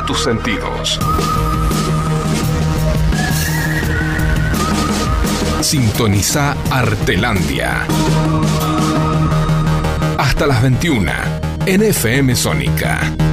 Tus sentidos. Sintoniza Artelandia. Hasta las 21 en FM Sónica.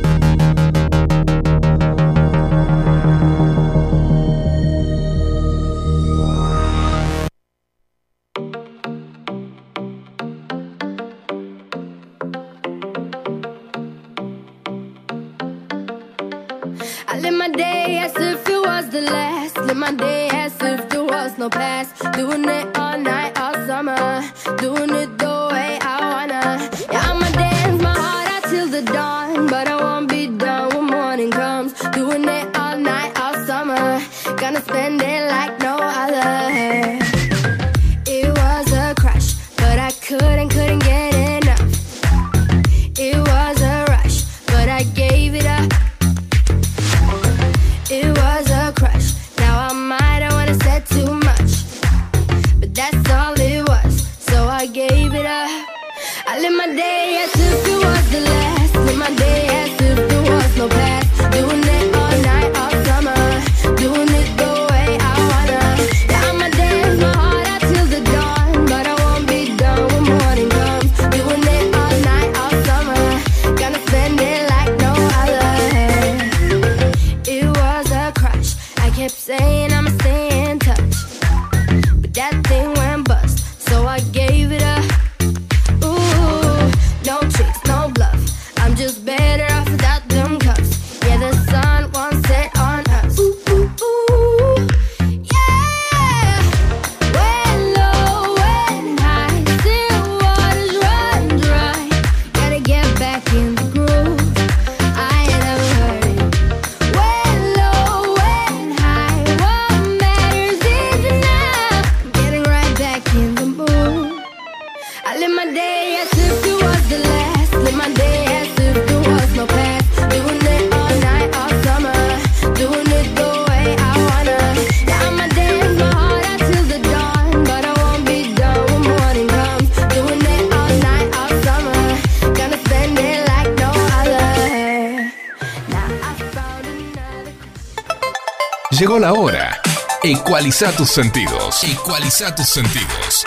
Ecualiza tus sentidos. Ecualiza tus sentidos.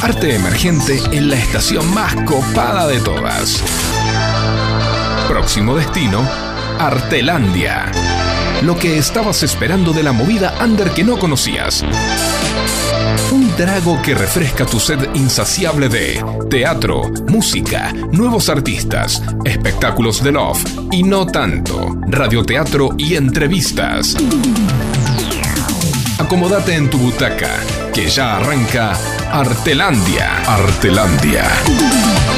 Arte emergente en la estación más copada de todas. Próximo destino, Artelandia. Lo que estabas esperando de la movida under que no conocías. Un trago que refresca tu sed insaciable de teatro, música, nuevos artistas, espectáculos de love y no tanto, radioteatro y entrevistas. Acomódate en tu butaca, que ya arranca Artelandia. Artelandia.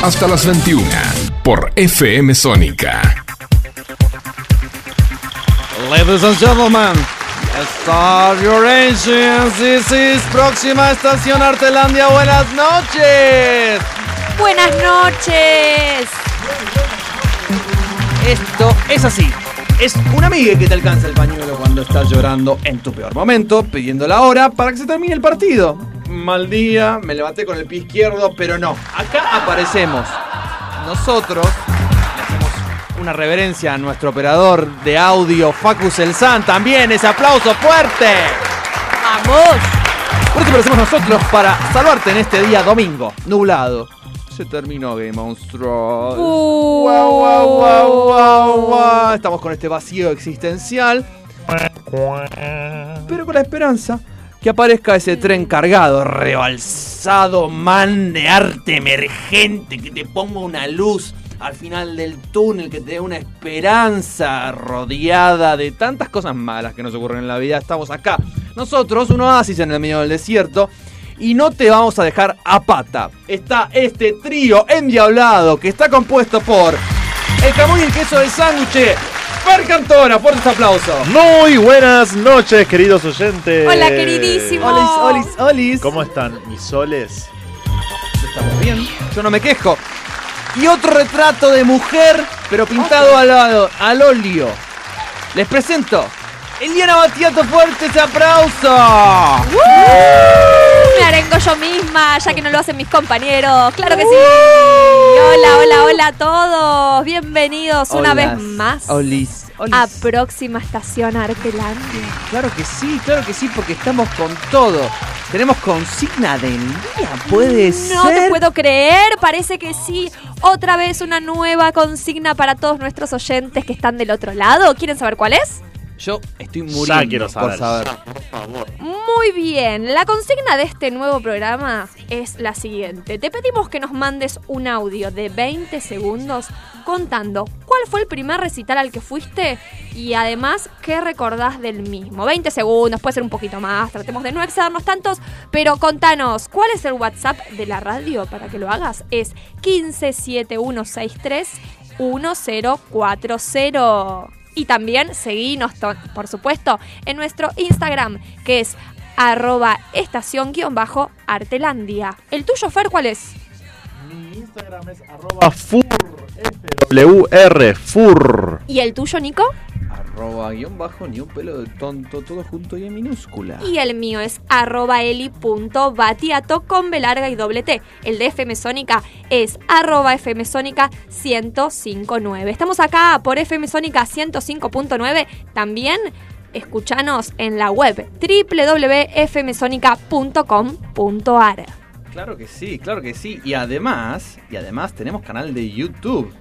Hasta las 21 por FM Sónica. Ladies and gentlemen, start your engines. This is próxima estación Artelandia. Buenas noches. Buenas noches. Esto es así. Es una amiga que te alcanza el pañuelo cuando estás llorando en tu peor momento, pidiendo la hora para que se termine el partido. Mal día, me levanté con el pie izquierdo, pero no. Acá aparecemos. Nosotros le hacemos una reverencia a nuestro operador de audio, Facus El San. También ese aplauso fuerte. Vamos. Por eso aparecemos nosotros para salvarte en este día domingo, nublado. Se terminó Game of Thrones. Uh. Guau, guau, guau, guau, guau. Estamos con este vacío existencial. Pero con la esperanza que aparezca ese tren cargado, rebalsado, man de arte emergente, que te ponga una luz al final del túnel, que te dé una esperanza rodeada de tantas cosas malas que nos ocurren en la vida. Estamos acá, nosotros, un oasis en el medio del desierto. Y no te vamos a dejar a pata. Está este trío endiablado que está compuesto por el jamón y el queso del sándwich. Fer Cantora, fuertes aplausos. Muy buenas noches, queridos oyentes. Hola, queridísimo. Olis, olis, olis. ¿Cómo están mis soles? Estamos bien, yo no me quejo. Y otro retrato de mujer, pero pintado al lado, al óleo. Les presento, Eliana Batiato, fuerte ese aplauso. me arengo yo misma, ya que no lo hacen mis compañeros. Claro que sí. Hola, hola, hola a todos. Bienvenidos una Olas, vez más Olis, olis. a próxima estación Artelandia. Claro que sí, claro que sí, porque estamos con todo. Tenemos consigna del día, puede No ser. te puedo creer, parece que sí. Otra vez una nueva consigna para todos nuestros oyentes que están del otro lado. ¿Quieren saber cuál es? Yo estoy muriendo quiero por saber. saber. Muy bien, la consigna de este nuevo programa es la siguiente. Te pedimos que nos mandes un audio de 20 segundos contando cuál fue el primer recital al que fuiste y además qué recordás del mismo. 20 segundos, puede ser un poquito más, tratemos de no excedernos tantos, pero contanos, ¿cuál es el WhatsApp de la radio para que lo hagas? Es 157163 1040. Y también seguinos, por supuesto, en nuestro Instagram, que es arroba estación-artelandia. ¿El tuyo, Fer, cuál es? Mi Instagram es arroba fur, F-W-R, fur. ¿Y el tuyo, Nico? Arroba guion bajo, ni un pelo de tonto, todo junto y en minúscula. Y el mío es arroba eli.batiato con B larga y doble T. El de FM Sónica es arroba FM Sónica 1059. Estamos acá por FM Sónica 105.9. También escuchanos en la web www.fmsonica.com.ar. Claro que sí, claro que sí. Y además, y además tenemos canal de YouTube.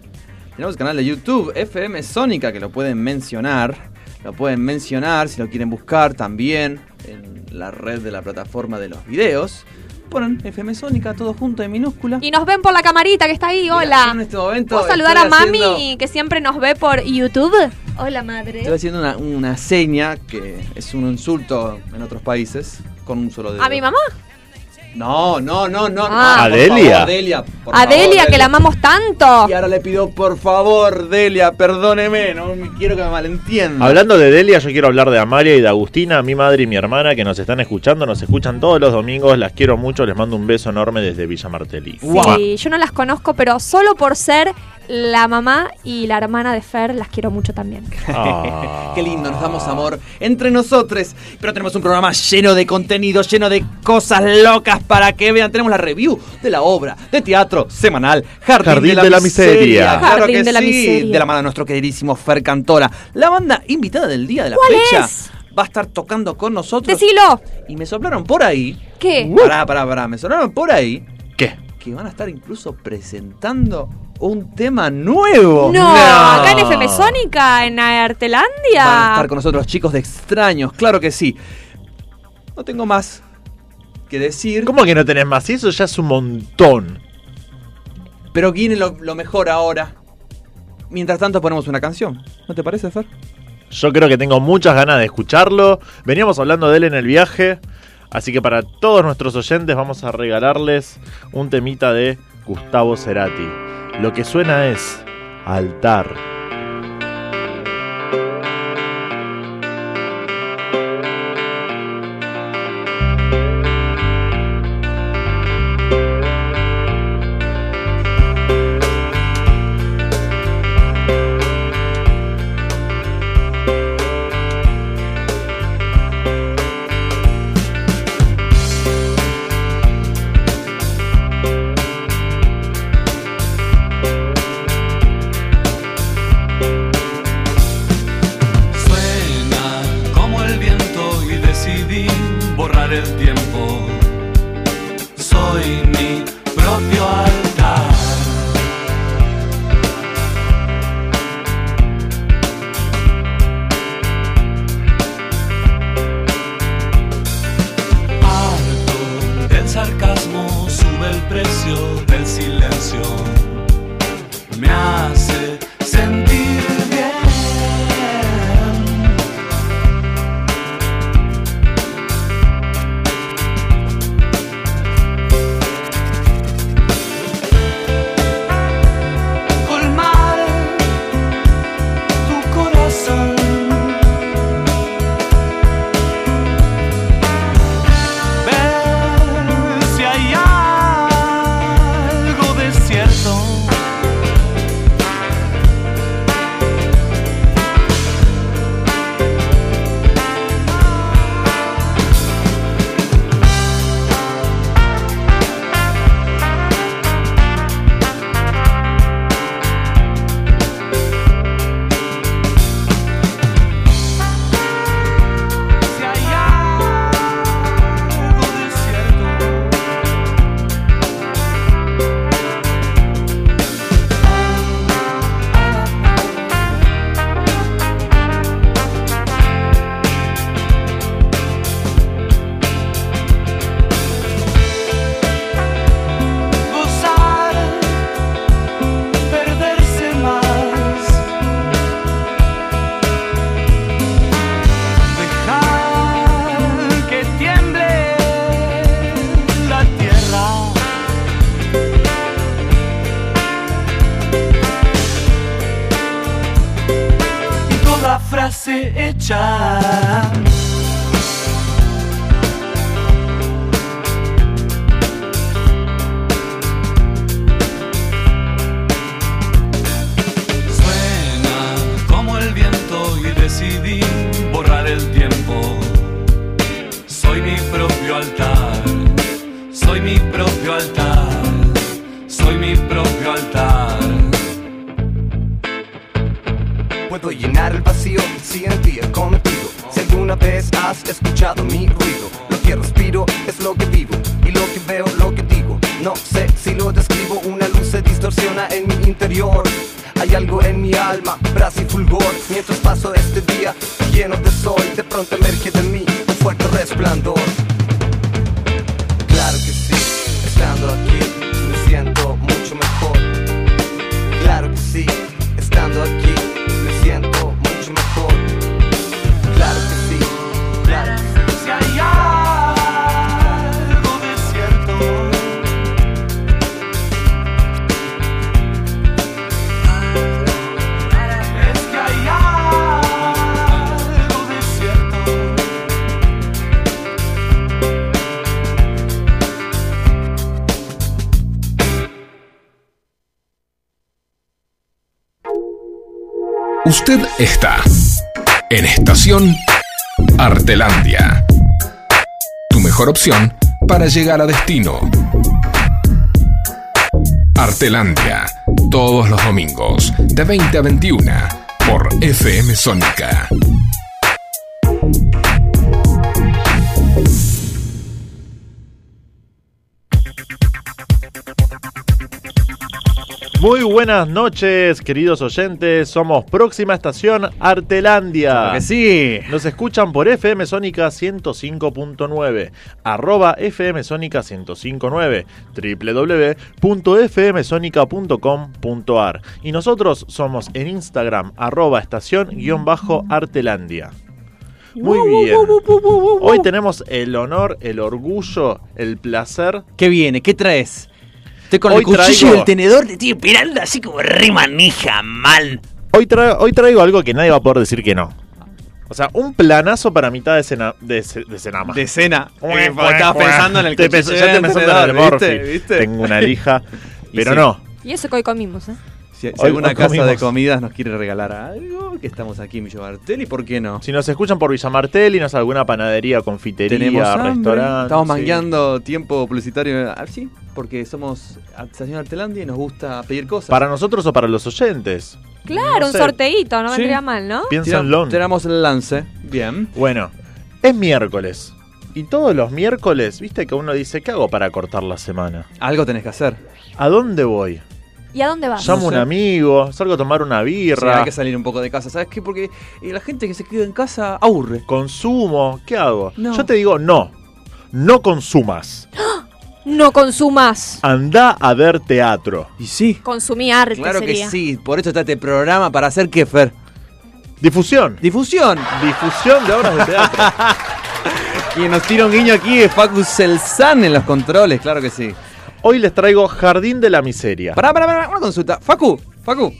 Tenemos canal de YouTube, FM Sónica, que lo pueden mencionar. Lo pueden mencionar si lo quieren buscar también en la red de la plataforma de los videos. Ponen FM Sónica todo junto en minúscula. Y nos ven por la camarita que está ahí. Mira, Hola. yo en este momento ¿Puedo saludar a mami haciendo- que siempre nos ve por YouTube? Hola, madre. Estoy haciendo una, una seña que es un insulto en otros países con un solo dedo. ¿A mi mamá? No, no, no, no. Ah. no, por ¿A favor, Delia? Por A favor, Delia, que la amamos tanto. Y ahora le pido, por favor, Delia, perdóneme, no me quiero que me malentienda. Hablando de Delia, yo quiero hablar de Amalia y de Agustina, mi madre y mi hermana que nos están escuchando, nos escuchan todos los domingos, las quiero mucho, les mando un beso enorme desde Villa Martelli. Sí, yo no las conozco, pero solo por ser la mamá y la hermana de Fer, las quiero mucho también. Ah. Qué lindo, nos damos amor entre nosotros. Pero tenemos un programa lleno de contenido, lleno de cosas locas para que vean. Tenemos la review de la obra de teatro semanal Jardín, Jardín de la Miseria. Claro Jardín que de la sí, Miseria. de la mano de nuestro queridísimo Fer Cantora. La banda invitada del día de la ¿Cuál fecha es? va a estar tocando con nosotros. Decilo. Y me soplaron por ahí. ¿Qué? Pará, pará, pará. Me soplaron por ahí ¿Qué? que van a estar incluso presentando un tema nuevo. No, acá en FM Sónica, en Artelandia. Van a estar con nosotros chicos de extraños, claro que sí. No tengo más que decir. ¿Cómo que no tenés más? Eso ya es un montón. Pero viene lo, lo mejor ahora. Mientras tanto ponemos una canción. ¿No te parece, Fer? Yo creo que tengo muchas ganas de escucharlo. Veníamos hablando de él en el viaje. Así que para todos nuestros oyentes vamos a regalarles un temita de Gustavo Cerati. Lo que suena es Altar. Está en estación Artelandia. Tu mejor opción para llegar a destino. Artelandia, todos los domingos, de 20 a 21, por FM Sónica. Muy buenas noches, queridos oyentes. Somos Próxima Estación Artelandia. Claro que sí. Nos escuchan por FM Sónica 105.9, arroba FM Sónica 105.9, www.fmsonica.com.ar y nosotros somos en Instagram, arroba estación-artelandia. Muy bien. Hoy tenemos el honor, el orgullo, el placer. ¿Qué viene? ¿Qué traes? Estoy con Hoy el cuchillo traigo- y el tenedor, te estoy esperando así como re manija, mal. Hoy, tra- hoy traigo algo que nadie va a poder decir que no. O sea, un planazo para mitad de, cena, de, ce- de cenama. De cena. Ué, Eh, ué, estabas ué. pensando en el Te cuchillo pensó- Ya te pensando en el. ¿viste? ¿Viste? Tengo una lija. Pero sí. no. Y eso que hoy comimos, ¿eh? Si, si Hoy- alguna hoy casa de comidas nos quiere regalar algo, que estamos aquí en Millo Bartel, ¿y por qué no? Si nos escuchan por Villa Martel y nos alguna panadería, confitería, Tenemos hambre, restaurante. Estamos sí. mangueando tiempo publicitario así, porque somos Estación Artelandia y nos gusta pedir cosas. ¿Para nosotros o para los oyentes? Claro, No un sé. sorteíto, no Sí. vendría mal, ¿no? Piénsenlo. Tenemos el lance. Bien. Bueno, es miércoles. Y todos los miércoles, viste que uno dice, ¿qué hago para cortar la semana? Algo tenés que hacer. ¿A dónde voy? ¿Y a dónde vas? Llamo a un sé. amigo, salgo a tomar una Sí, birra, hay que salir un poco de casa. ¿Sabes qué? Porque eh, la gente que se queda en casa aburre. consumo, ¿qué hago? No. Yo te digo, no. No consumas. No consumas. Anda a ver teatro. Y sí. Consumí arte Claro sería. que sí. Por eso está este programa para hacer que Fer. Difusión. Difusión. Difusión de obras de teatro. Y nos tira un guiño aquí de Facu Selsan en los controles, claro que sí. Hoy les traigo Jardín de la Miseria. Pará, pará, pará, una consulta. Facu, Facu.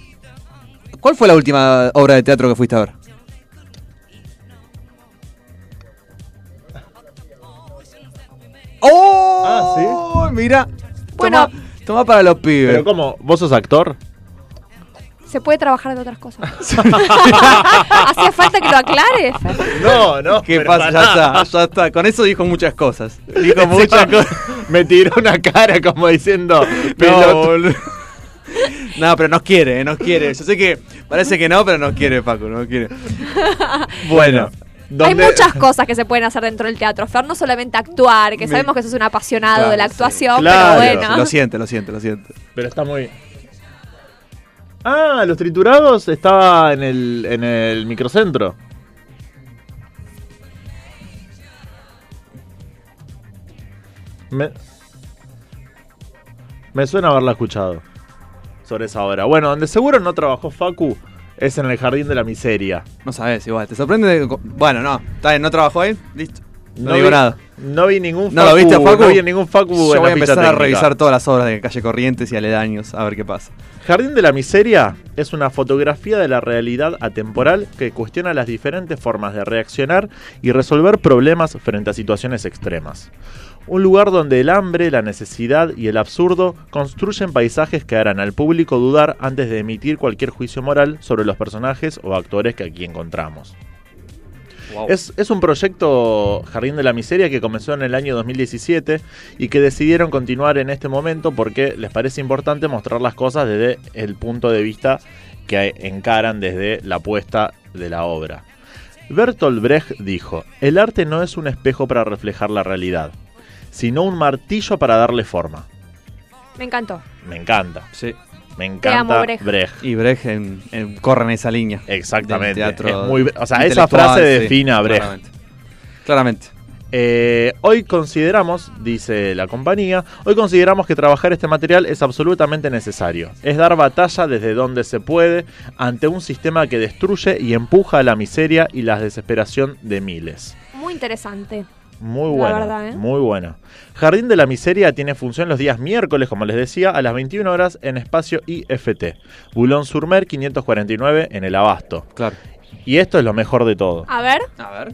¿Cuál fue la última obra de teatro que fuiste a ver? ¡Oh! Ah, Mira. Bueno. Toma, toma para los pibes. Pero ¿cómo? ¿Vos sos actor? Se puede trabajar de otras cosas. ¿Hacía falta que lo aclares? No, no. ¿Qué pasa? Ya está, ya está. Con eso dijo muchas cosas. Dijo muchas cosas. Me tiró una cara como diciendo. No. No, pero nos quiere, nos quiere. Yo sé que parece que no, pero nos quiere, Facu, nos quiere. Bueno. Hay ¿dónde- muchas cosas que se pueden hacer dentro del teatro. Fer, no solamente actuar, que sabemos que sos un apasionado Claro, de la sí. actuación, Claro, pero bueno. Lo siente, lo siente, lo siente. Pero está muy. Ah, los triturados estaba en el, en el microcentro. Me, me suena haberla escuchado sobre esa obra. Bueno, donde seguro no trabajó Facu es en el Jardín de la Miseria. No sabes, igual. ¿Te sorprende? de- Bueno, no. Está bien, no trabajó ahí. Listo. No, No digo vi- nada. No vi ningún ¿No lo viste, Facu? No vi ningún Facu Yo en voy a empezar a técnica. revisar todas las obras de Calle Corrientes y aledaños, a ver qué pasa. Jardín de la Miseria es una fotografía de la realidad atemporal que cuestiona las diferentes formas de reaccionar y resolver problemas frente a situaciones extremas. Un lugar donde el hambre, la necesidad y el absurdo construyen paisajes que harán al público dudar antes de emitir cualquier juicio moral sobre los personajes o actores que aquí encontramos. Es, es un proyecto Jardín de la Miseria que comenzó en el año 2017 y que decidieron continuar en este momento porque les parece importante mostrar las cosas desde el punto de vista que encaran desde la puesta de la obra. Bertolt Brecht dijo, el arte no es un espejo para reflejar la realidad, sino un martillo para darle forma. Me encantó. Me encanta, Sí. Me encanta Brecht. Brecht. Y Brecht en- en- corre en esa línea. Exactamente. del teatro Es muy- o sea, esa frase sí, define a Brecht. Claramente. Claramente. Eh, hoy consideramos, dice la compañía, hoy consideramos que trabajar este material es absolutamente necesario. Es dar batalla desde donde se puede ante un sistema que destruye y empuja a la miseria y la desesperación de miles. Muy interesante. Muy La buena, verdad, ¿eh? muy buena. Jardín de la Miseria tiene función los días miércoles, como les decía, a las 21 horas en espacio IFT. Boulogne-sur-Mer 549 en el Abasto. Claro. Y esto es lo mejor de todo. A ver. A ver.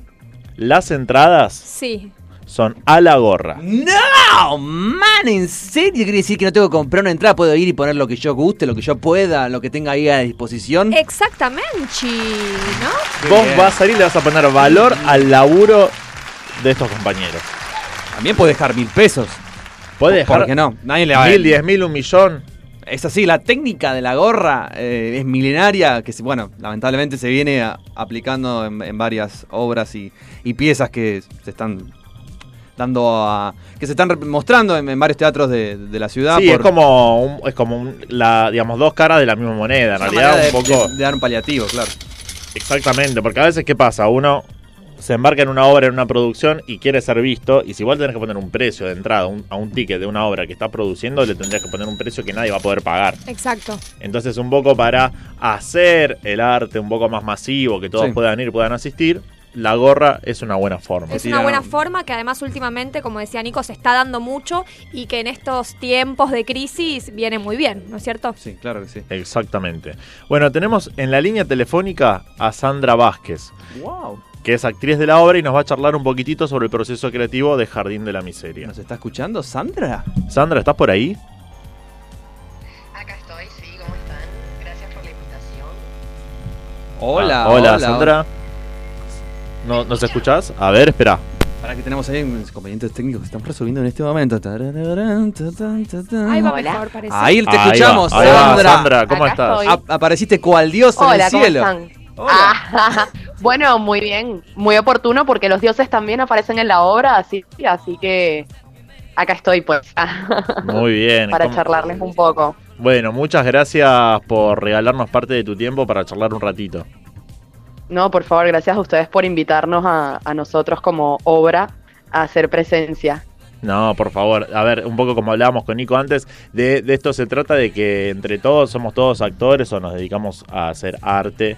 Las entradas Sí. son a la gorra. No, man, ¿en serio quiere decir que no tengo que comprar una entrada? Puedo ir y poner lo que yo guste, lo que yo pueda, lo que tenga ahí a disposición. Exactamente, ¿no? Vos bien. vas a salir y le vas a poner valor al laburo de estos compañeros. También puede dejar mil pesos. Puede dejar ¿Por qué no? Nadie le va a mil, diez mil, un millón. Es así, la técnica de la gorra eh, es milenaria, que bueno, lamentablemente se viene a- aplicando en, en varias obras y, y piezas que se están dando a. que se están mostrando en, en varios teatros de, de la ciudad. Sí, es como, un- es como un- la, digamos, dos caras de la misma moneda. En realidad, un de- poco. de, de dar un paliativo, claro. Exactamente, porque a veces, ¿qué pasa? Uno se embarca en una obra, en una producción y quiere ser visto. Y si igual tenés que poner un precio de entrada un- a un ticket de una obra que está produciendo, le tendrías que poner un precio que nadie va a poder pagar. Exacto. Entonces, un poco para hacer el arte un poco más masivo, que todos Sí. puedan ir, puedan asistir, la gorra es una buena forma. Es una buena forma que además últimamente, como decía Nico, se está dando mucho y que en estos tiempos de crisis viene muy bien, ¿no es cierto? Sí, claro que sí. Exactamente. Bueno, tenemos en la línea telefónica a Sandra Vázquez, ¡Wow! Que es actriz de la obra y nos va a charlar un poquitito sobre el proceso creativo de Jardín de la Miseria. ¿Nos está escuchando Sandra? Sandra, ¿estás por ahí? Acá estoy, sí, ¿cómo están? Gracias por la invitación. Hola, Ah, hola, Sandra. ¿No, ¿Nos escuchás? A ver, espera. Para que tenemos ahí unos inconvenientes técnicos que estamos resolviendo en este momento. Ahí va Hola. mejor, parece. Ahí te Ahí va, escuchamos, ahí va, Sandra. Sandra, ¿cómo Acá estás? Ap- apareciste cual dios en Hola, el ¿cómo cielo. están? Hola. Ah, bueno, muy bien, muy oportuno porque los dioses también aparecen en la obra, así, así que acá estoy pues Muy bien. para ¿cómo- charlarles un poco. Bueno, muchas gracias por regalarnos parte de tu tiempo para charlar un ratito. No, por favor, gracias a ustedes por invitarnos a, a nosotros como obra a hacer presencia. No, por favor. A ver, un poco como hablábamos con Nico antes, de, de esto se trata de que entre todos somos todos actores o nos dedicamos a hacer arte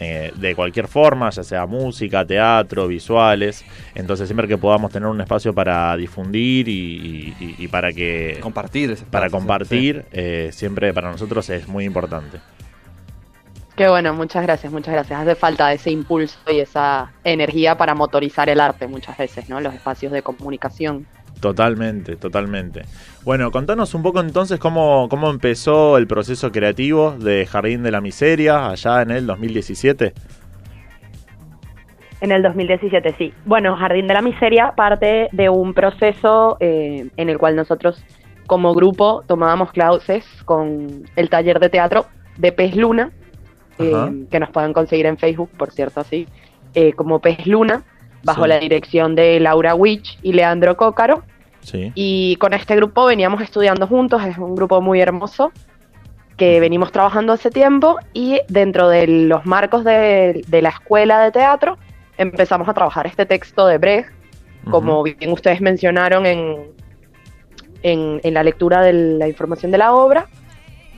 eh, de cualquier forma, ya sea música, teatro, visuales. Entonces siempre que podamos tener un espacio para difundir y, y- y para que... Compartir. ese Para compartir, eh, siempre para nosotros es muy importante. Qué bueno, muchas gracias, muchas gracias. Hace falta ese impulso y esa energía para motorizar el arte muchas veces, ¿no? Los espacios de comunicación. Totalmente, totalmente. Bueno, contanos un poco entonces cómo, cómo empezó el proceso creativo de Jardín de la Miseria allá en el 2017. En el 2017, sí. Bueno, Jardín de la Miseria parte de un proceso eh, en el cual nosotros como grupo tomábamos clases con el taller de teatro de Pez Luna, eh, que nos pueden conseguir en Facebook, por cierto, así, eh, como Pez Luna, bajo Sí. la dirección de Laura Witch y Leandro Cócaro. Sí. Y con este grupo veníamos estudiando juntos, es un grupo muy hermoso que venimos trabajando hace tiempo y dentro de los marcos de, de la escuela de teatro empezamos a trabajar este texto de Brecht, como bien ustedes mencionaron en, en, en la lectura de la información de la obra.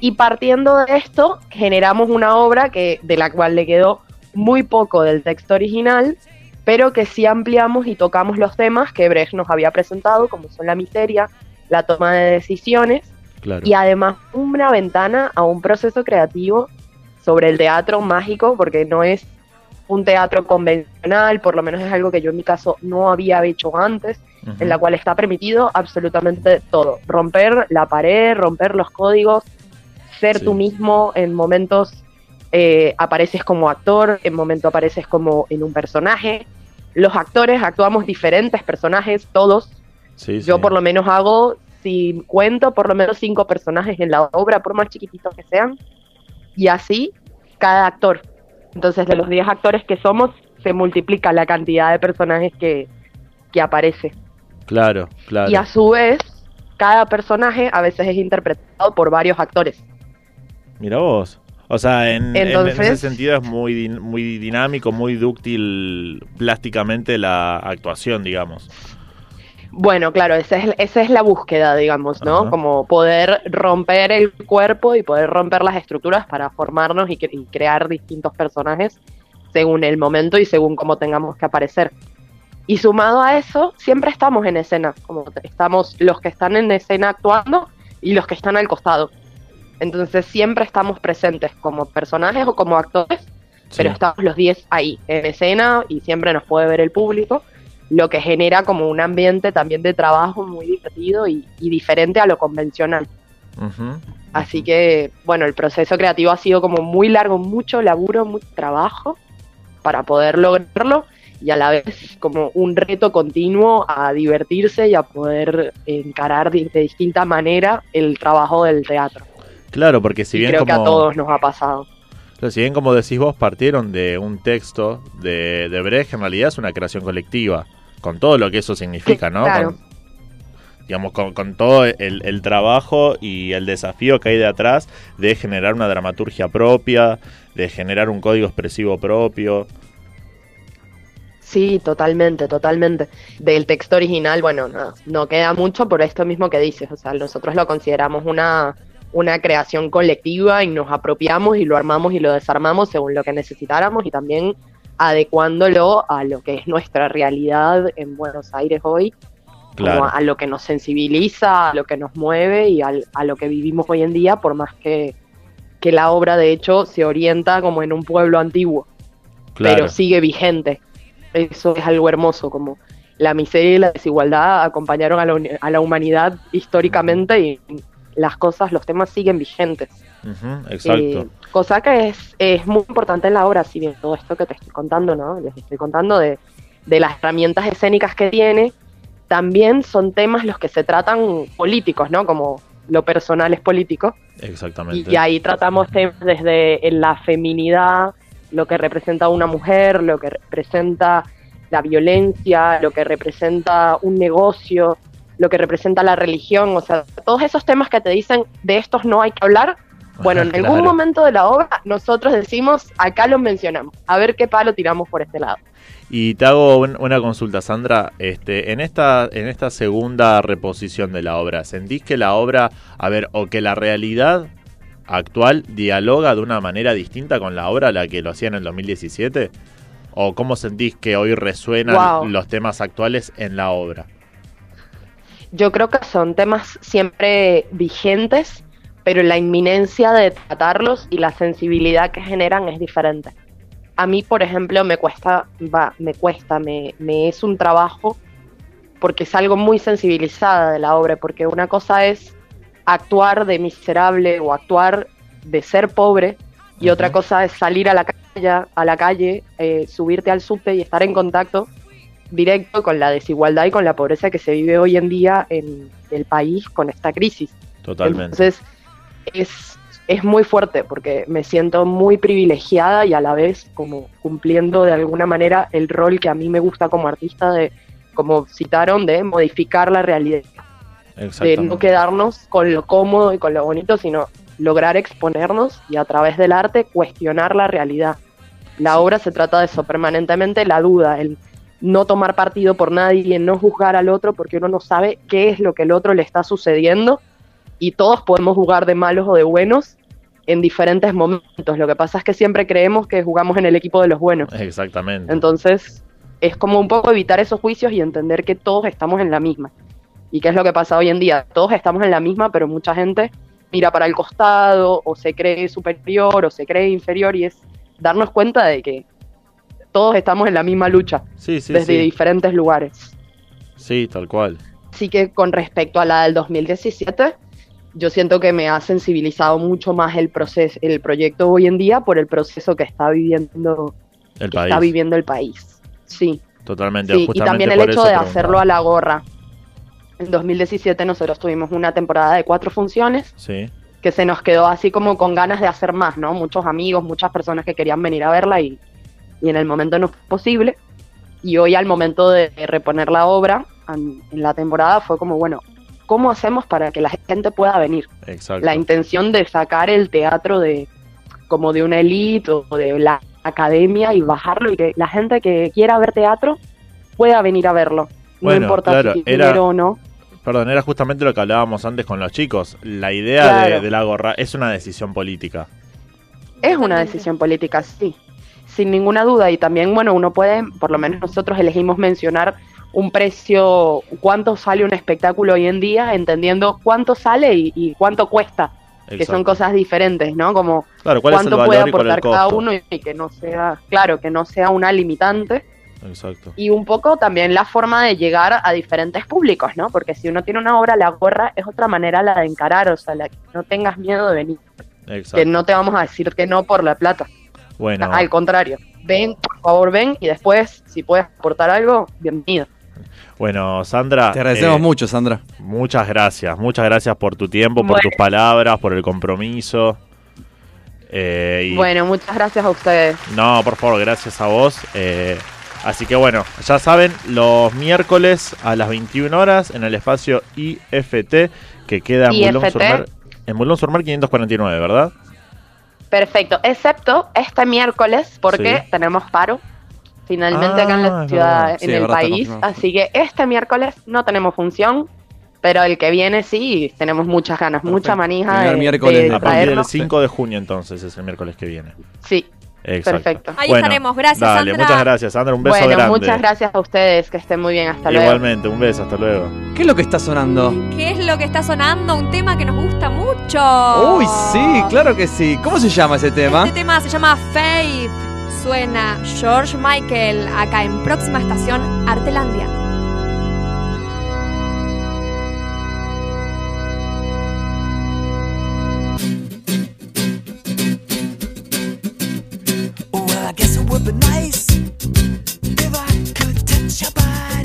Y partiendo de esto, generamos una obra que, de la cual le quedó muy poco del texto original, pero que sí ampliamos y tocamos los temas que Brecht nos había presentado, como son la miseria, la toma de decisiones Claro. y además una ventana a un proceso creativo sobre el teatro mágico, porque no es un teatro convencional, por lo menos es algo que yo en mi caso no había hecho antes, en la cual está permitido absolutamente todo, romper la pared, romper los códigos, ser Sí. tú mismo en momentos eh, apareces como actor, en momentos apareces como en un personaje. Los actores actuamos diferentes personajes, todos, Sí, yo sí. por lo menos hago, si cuento, por lo menos cinco personajes en la obra, por más chiquititos que sean. Y así, cada actor. Entonces, de los 10 actores que somos, se multiplica la cantidad de personajes que, que aparece. Claro, claro. Y a su vez, cada personaje a veces es interpretado por varios actores. Mira vos. O sea, en, en- en Entonces- ese sentido es muy, muy dinámico, muy dúctil plásticamente la actuación, digamos. Bueno, claro, esa es, esa es la búsqueda, digamos, ¿no? Ajá. Como poder romper el cuerpo y poder romper las estructuras para formarnos y, cre- y crear distintos personajes según el momento y según cómo tengamos que aparecer. Y sumado a eso, siempre estamos en escena, como estamos los que están en escena actuando y los que están al costado. Entonces siempre estamos presentes como personajes o como actores, pero estamos los 10 ahí, en escena, y siempre nos puede ver el público, lo que genera como un ambiente también de trabajo muy divertido y, y diferente a lo convencional. Así que, bueno, el proceso creativo ha sido como muy largo, mucho laburo, mucho trabajo para poder lograrlo y a la vez como un reto continuo a divertirse y a poder encarar de, de distinta manera el trabajo del teatro. Claro, porque si Y bien creo que a como, todos nos ha pasado. Pero si bien como decís vos, partieron de un texto de, de Brecht, en realidad es una creación colectiva, con todo lo que eso significa, ¿no? claro. Con, digamos, con, con todo el, el trabajo y el desafío que hay de atrás de generar una dramaturgia propia, de generar un código expresivo propio. Sí, totalmente, totalmente. Del texto original, bueno, no, no queda mucho por esto mismo que dices. O sea, nosotros lo consideramos una, una creación colectiva y nos apropiamos y lo armamos y lo desarmamos según lo que necesitáramos y también adecuándolo a lo que es nuestra realidad en Buenos Aires hoy, Claro. como a lo que nos sensibiliza, a lo que nos mueve y al- a lo que vivimos hoy en día, por más que, que la obra de hecho se orienta como en un pueblo antiguo Claro. pero sigue vigente. Eso es algo hermoso, como la miseria y la desigualdad acompañaron a la, a la humanidad históricamente y las cosas, los temas siguen vigentes. Exacto. Eh, cosa que es, es muy importante en la obra, si bien todo esto que te estoy contando, ¿no? Les estoy contando de, de las herramientas escénicas que tiene, también son temas los que se tratan políticos, ¿no? Como lo personal es político. Exactamente. Y, y ahí tratamos temas desde en la feminidad, lo que representa una mujer, lo que representa la violencia, lo que representa un negocio, lo que representa la religión, o sea, todos esos temas que te dicen de estos no hay que hablar. Bueno, en algún momento de la obra nosotros decimos, acá los mencionamos, a ver qué palo tiramos por este lado. Y te hago un- una consulta, Sandra. Este, en esta, en esta segunda reposición de la obra, ¿sentís que la obra, a ver, o que la realidad actual dialoga de una manera distinta con la obra a la que lo hacía en el 2017? ¿O cómo sentís que hoy resuenan Wow. los temas actuales en la obra? Yo creo que son temas siempre vigentes, pero la inminencia de tratarlos y la sensibilidad que generan es diferente. A mí, por ejemplo, me cuesta, va, me cuesta, me, me es un trabajo porque es algo muy sensibilizada de la obra, porque una cosa es actuar de miserable o actuar de ser pobre y otra cosa es salir a la calle, a la calle, eh, subirte al subte y estar en contacto directo con la desigualdad y con la pobreza que se vive hoy en día en el país con esta crisis. Totalmente. Entonces, es, es muy fuerte porque me siento muy privilegiada y a la vez como cumpliendo de alguna manera el rol que a mí me gusta como artista de, como citaron, de modificar la realidad, de no quedarnos con lo cómodo y con lo bonito, sino lograr exponernos y a través del arte cuestionar la realidad. La obra se trata de eso permanentemente, la duda, el no tomar partido por nadie, no juzgar al otro porque uno no sabe qué es lo que el otro le está sucediendo y todos podemos jugar de malos o de buenos en diferentes momentos. Lo que pasa es que siempre creemos que jugamos en el equipo de los buenos. Exactamente. Entonces, es como un poco evitar esos juicios y entender que todos estamos en la misma. ¿Y qué es lo que pasa hoy en día? Todos estamos en la misma, pero mucha gente mira para el costado o se cree superior o se cree inferior y es darnos cuenta de que todos estamos en la misma lucha Sí, sí, desde sí. diferentes lugares. Sí, tal cual. Así que con respecto a la del 2017, yo siento que me ha sensibilizado mucho más el proceso, el proyecto hoy en día por el proceso que está viviendo, El país. está viviendo el país. Sí, Totalmente. sí. y también el hecho de hacerlo a la gorra. En 2017 nosotros tuvimos una temporada de cuatro funciones Sí, que se nos quedó así como con ganas de hacer más, ¿no? Muchos amigos, muchas personas que querían venir a verla y, y en el momento no fue posible. Y hoy al momento de reponer la obra en, en la temporada fue como, bueno, ¿cómo hacemos para que la gente pueda venir? exacto. La intención de sacar el teatro de como de una elite o de la academia y bajarlo y que la gente que quiera ver teatro pueda venir a verlo. Bueno, no importa claro, si era- dinero o no. Perdón, era justamente lo que hablábamos antes con los chicos. La idea Claro. de, de la gorra es una decisión política. Es una decisión política, sí, sin ninguna duda. Y también, bueno, uno puede, por lo menos nosotros elegimos mencionar un precio, cuánto sale un espectáculo hoy en día, entendiendo cuánto sale y, y cuánto cuesta, que son cosas diferentes, ¿no? Como Claro, ¿cuál es el cuánto puede aportar cada uno y, que no sea, claro, que no sea una limitante. Exacto. Y un poco también la forma de llegar a diferentes públicos, ¿no? Porque si uno tiene una obra, la gorra es otra manera la de encarar, o sea, la que no tengas miedo de venir, que Exacto. no te vamos a decir que no por la plata. Bueno, Al contrario, ven, por favor, ven y después, si puedes aportar algo, bienvenido. bueno, Sandra. Te agradecemos eh, mucho, Sandra. Muchas gracias. Muchas gracias por tu tiempo, por Bueno. tus palabras, por el compromiso. Eh, y- Bueno, muchas gracias a ustedes. No, por favor, gracias a vos. Eh, así que bueno, ya saben, los miércoles a las 21 horas en el espacio IFT que queda en Boulogne-sur-Mer 549, ¿verdad? Perfecto, excepto este miércoles, porque Sí. tenemos paro finalmente acá en Ah, la es ciudad, verdad. en el país. Así que este miércoles no tenemos función, pero el que viene sí, tenemos muchas ganas, mucha manija Primer de, miércoles de de- A partir del traernos. 5 de junio entonces es el miércoles que viene. Sí, Exacto. perfecto. Ahí estaremos. Gracias, dale, Sandra. muchas gracias, Sandra. Un beso Bueno, grande. muchas gracias a ustedes, que estén muy bien, hasta luego. Igualmente, un beso, hasta luego. ¿Qué es lo que está sonando? ¿Qué es lo que está sonando? Un tema que nos gusta mucho. Uy, sí, claro que sí. ¿Cómo se llama ese tema? Este tema se llama Faith. Suena George Michael acá en próxima estación Artelandia. Well, I guess it would be nice if I could touch your body.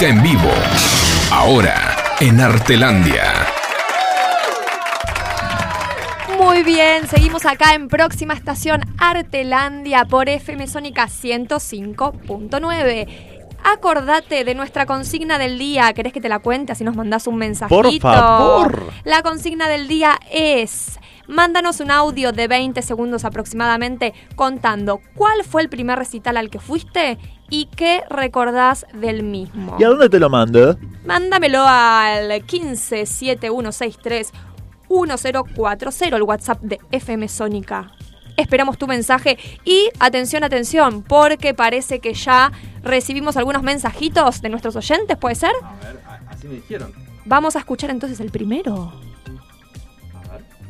Música en vivo. Ahora, en Artelandia. Muy bien, seguimos acá en próxima estación Artelandia por FM Sónica 105.9. Acordate de nuestra consigna del día. ¿Querés que te la cuente? Así nos mandás un mensajito. Por favor. La consigna del día es. Mándanos un audio de 20 segundos aproximadamente contando cuál fue el primer recital al que fuiste y qué recordás del mismo. ¿Y a dónde te lo mando? Mándamelo al 15 7163 1040, el WhatsApp de FM Sónica. Esperamos tu mensaje y atención, atención, porque parece que ya recibimos algunos mensajitos de nuestros oyentes, ¿puede ser? A ver, así me dijeron. Vamos a escuchar entonces el primero.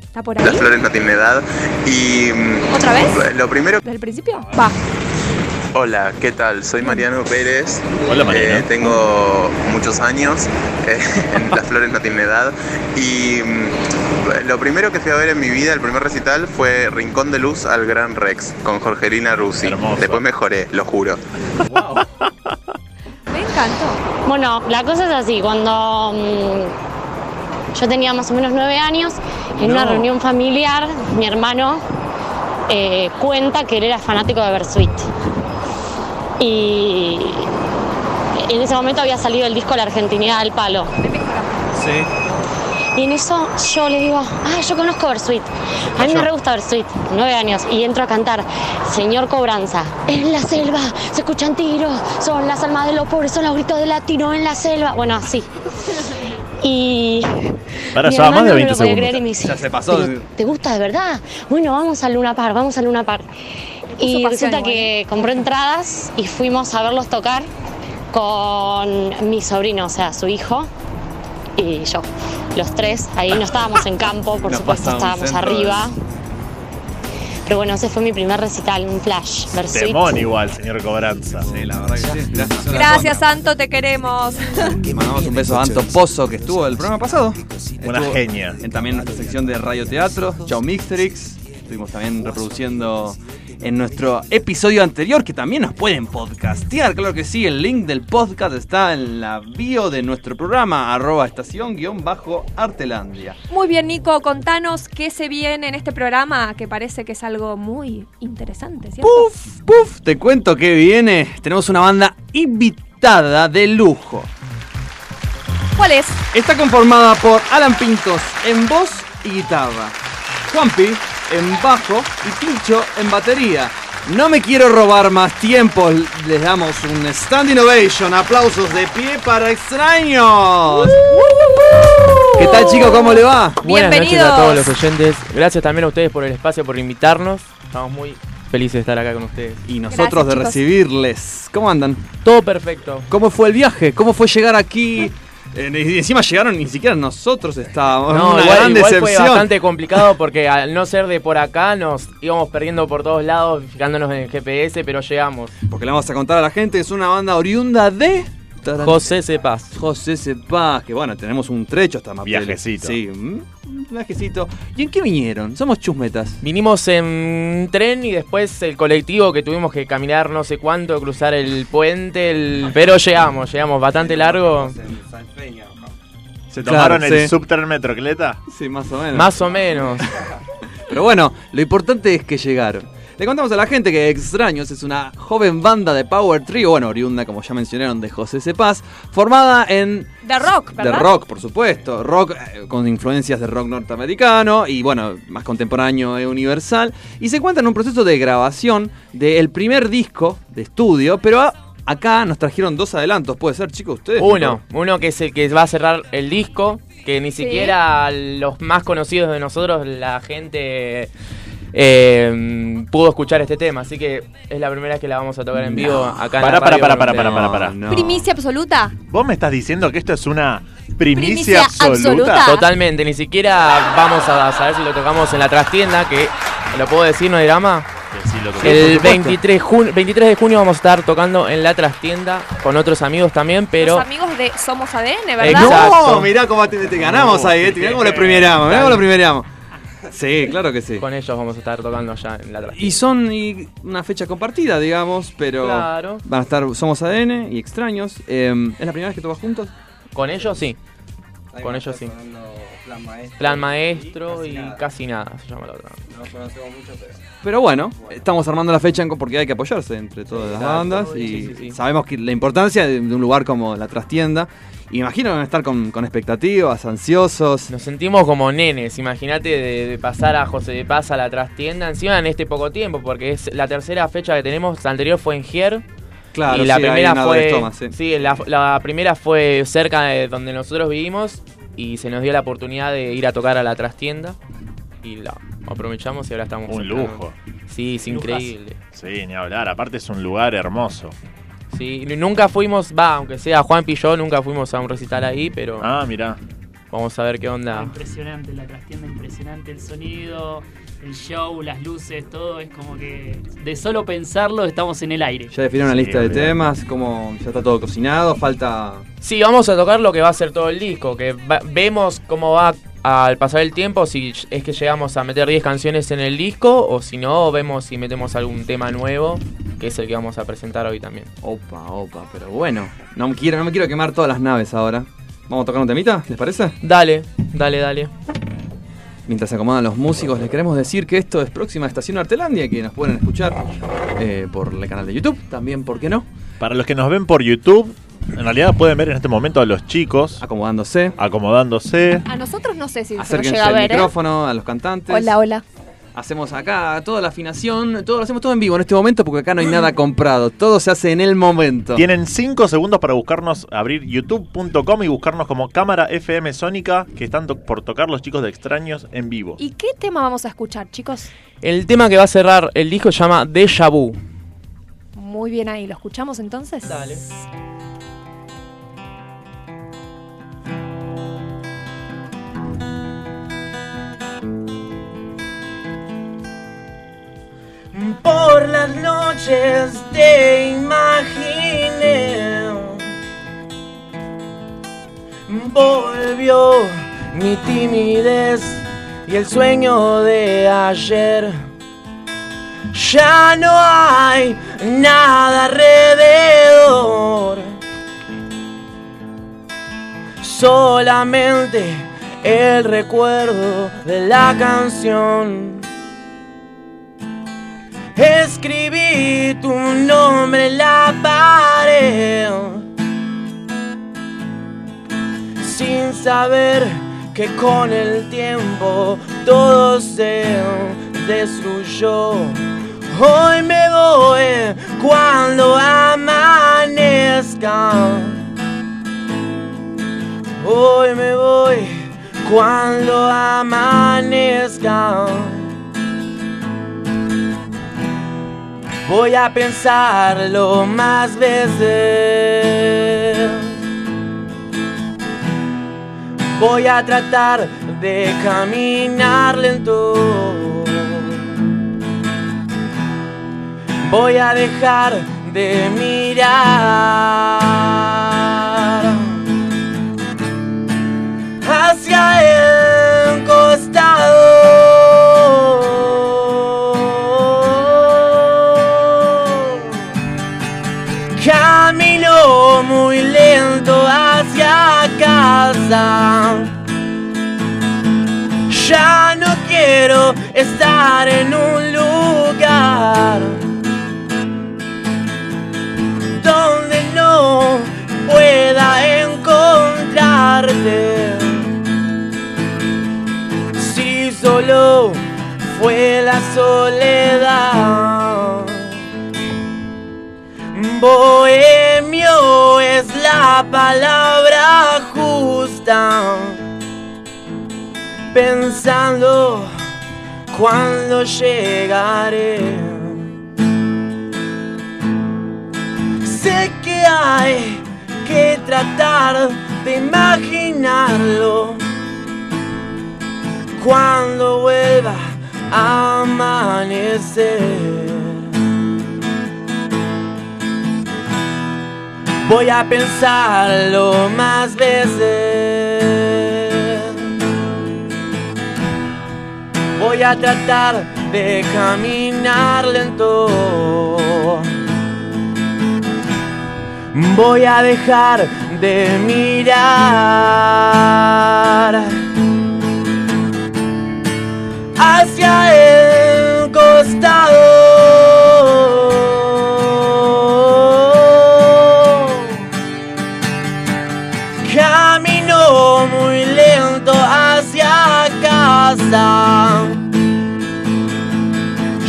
¿Está por ahí? No tienen edad. Y mm, ¿Otra vez? lo primero, ¿Desde el principio? Va. Hola, ¿qué tal? Soy Mariano Pérez. Hola, Mariano. Eh, tengo muchos años. eh, en Las flores no tienen edad. Y mm, lo primero que fui a ver en mi vida, el primer recital, fue Rincón de Luz al Gran Rex con Jorgelina Rusi. Hermoso. Después mejoré, lo juro. Me encantó. Bueno, la cosa es así, cuando mm, yo tenía más o menos nueve años, en una reunión familiar, mi hermano eh, cuenta que él era fanático de Bersuit. Y en ese momento había salido el disco La Argentinidad al Palo. Sí. Y en eso yo le digo, ah, yo conozco Bersuit. A mí me re gusta Bersuit, nueve años. Y entro a cantar, Señor Cobranza. En la selva se escuchan tiros, son las almas de los pobres, son los gritos de latino en la selva. Bueno, así. Y. Para, ya más de hermano no 20 lo podía segundos. creer y me dice, Ya se pasó. "¿Pero ¿Te gusta de verdad? Bueno, vamos al Luna Park, vamos al Luna Park. Y resulta que compró entradas y fuimos a verlos tocar con mi sobrino, o sea, su hijo y yo. Los tres, ahí no estábamos en campo, por supuesto, estábamos arriba. Pero bueno, ese fue mi primer recital, un flash. Temón igual, señor Cobranza. Sí, la verdad que sí. Gracias, Gracias. Santo, te queremos. Mandamos un beso a Anto Pozo que estuvo el programa pasado. Una Estuvo genia. En también nuestra sección de Radio Teatro, Chao Mixtrix. Estuvimos también reproduciendo en nuestro episodio anterior, que también nos pueden podcastear. Claro que sí, el link del podcast está en la bio de nuestro programa, arroba estación guion bajo Artelandia. Muy bien, Nico, contanos qué se viene en este programa, que parece que es algo muy interesante, ¿cierto? Puf, puf, te cuento que viene. Tenemos una banda invitada de lujo. ¿Cuál es? Está conformada por Alan Pintos en voz y guitarra, Juanpi en bajo y Pincho en batería. No me quiero robar más tiempo, les damos un stand innovation, aplausos de pie para extraños. ¿Qué tal chicos? ¿Cómo le va? Buenas noches Bienvenidos. a todos los oyentes. Gracias también a ustedes por el espacio, por invitarnos. Estamos muy felices de estar acá con ustedes. Y nosotros Gracias, de chicos. recibirles. ¿Cómo andan? Todo perfecto. ¿Cómo fue el viaje? ¿Cómo fue llegar aquí? Eh, y encima llegaron, ni siquiera nosotros estábamos. No, una igual, gran igual fue bastante complicado porque al no ser de por acá nos íbamos perdiendo por todos lados, fijándonos en el GPS, pero llegamos. Porque le vamos a contar a la gente, es una banda oriunda de... José Cepaz. José Cepaz, que bueno, tenemos un trecho hasta más Viajecito. Sí, mm, un viajecito. ¿Y en qué vinieron? Somos chusmetas. Vinimos en tren y después el colectivo que tuvimos que caminar no sé cuánto, cruzar el puente, el... pero llegamos, llegamos bastante largo. ¿Se Claro, tomaron el sí. subtren metrocleta? Sí, más o menos. Más o menos. Pero bueno, lo importante es que llegaron. Le contamos a la gente que Extraños es una joven banda de Power Trio, bueno, oriunda, como ya mencionaron, de José Cepaz, formada en De rock, De ¿verdad? rock, por supuesto. Rock eh, con influencias de rock norteamericano y, bueno, más contemporáneo e universal. Y se encuentra en un proceso de grabación del primer disco de estudio, pero a- acá nos trajeron dos adelantos. ¿Puede ser, chicos, ustedes? Uno, uno que es el que va a cerrar el disco, que ni siquiera los más conocidos de nosotros, la gente eh, pudo escuchar este tema, así que es la primera vez que la vamos a tocar en vivo acá en Pará, la pará, radio ustedes. pará, pará, pará. No. Primicia absoluta. ¿Vos me estás diciendo que esto es una Primicia primicia, absoluta? absoluta. Totalmente, ni siquiera vamos a saber si lo tocamos en la trastienda, que lo puedo decir, no hay drama. Tuti. El por supuesto. 23, jun- 23 de junio vamos a estar tocando en la trastienda con otros amigos también, pero Los amigos de Somos ADN, ¿verdad? Exacto. No, mirá cómo te, te ganamos ahí, eh. mirá cómo le primeramos, mirá cómo le primeramos. Sí, claro que sí. con ellos vamos a estar tocando allá en la trastienda. Y son y una fecha compartida, digamos, pero Claro. van a estar Somos ADN y Extraños. Eh, ¿Es la primera vez que tomas juntos? Con ellos sí. Con ellos sí. Plan maestro y casi nada se llama la otra. Pero bueno, estamos armando la fecha porque hay que apoyarse entre todas las bandas y Sí, sí, sí. sabemos que la importancia de, de un lugar como la trastienda. Imagino que van a estar con, con expectativas, ansiosos. Nos sentimos como nenes, imagínate de, de pasar a José de Paz a la trastienda, encima en este poco tiempo, porque es la tercera fecha que tenemos, la anterior fue en Gier. Claro, y la sí, primera fue Thomas, sí. sí, la, la primera fue cerca de donde nosotros vivimos y se nos dio la oportunidad de ir a tocar a la trastienda y la aprovechamos y ahora estamos Un acá. lujo. Sí, es increíble. Sí, ni hablar. Aparte es un lugar hermoso. Sí, nunca fuimos, va, aunque sea Juan y yo, nunca fuimos a un recital ahí, pero Ah, mirá. vamos a ver qué onda. Impresionante, la trastienda impresionante, el sonido, el show, las luces, todo es como que de solo pensarlo estamos en el aire. Ya definieron una Sí, lista de temas, como ya está todo cocinado, falta... Sí, vamos a tocar lo que va a ser todo el disco, que va- vemos cómo va al pasar el tiempo, si es que llegamos a meter 10 canciones en el disco, o si no, vemos si metemos algún tema nuevo, que es el que vamos a presentar hoy también. Opa, opa, pero bueno, no me quiero, no me quiero quemar todas las naves ahora. ¿Vamos a tocar un temita? ¿Les parece? Dale, dale, dale. Mientras se acomodan los músicos, les queremos decir que esto es próxima Estación Artelandia, que nos pueden escuchar eh, por el canal de YouTube, también, ¿por qué no? Para los que nos ven por YouTube, en realidad pueden ver en este momento a los chicos Acomodándose, acomodándose. A nosotros no sé si se nos llega a al ver, ¿eh? micrófono, a los cantantes. Hola, hola. Hacemos acá toda la afinación, todo lo hacemos todo en vivo en este momento porque acá no hay nada comprado, todo se hace en el momento. Tienen 5 segundos para buscarnos, abrir youtube.com y buscarnos como Cámara FM Sónica, que están to- por tocar los chicos de extraños en vivo. ¿Y qué tema vamos a escuchar, chicos? El tema que va a cerrar el disco se llama Deja Vu. Muy bien ahí, ¿lo escuchamos entonces? Dale. Por las noches te imaginé. Volvió mi timidez y el sueño de ayer. Ya no hay nada alrededor. Solamente el recuerdo de la canción. Escribí tu nombre en la pared. Sin saber que con el tiempo todo se destruyó. Hoy me voy cuando amanezca. Hoy me voy cuando amanezca. Voy a pensarlo más veces. Voy a tratar de caminar lento. Voy a dejar de mirar hacia el Ya no quiero estar en un lugar donde no pueda encontrarte. Si solo fue la soledad. Bohemio es la palabra justa. Pensando cuando llegaré. Sé que hay que tratar de imaginarlo. Cuando vuelva amanecer. Voy a pensarlo más veces. Voy a tratar de caminar lento. Voy a dejar de mirar hacia el costado.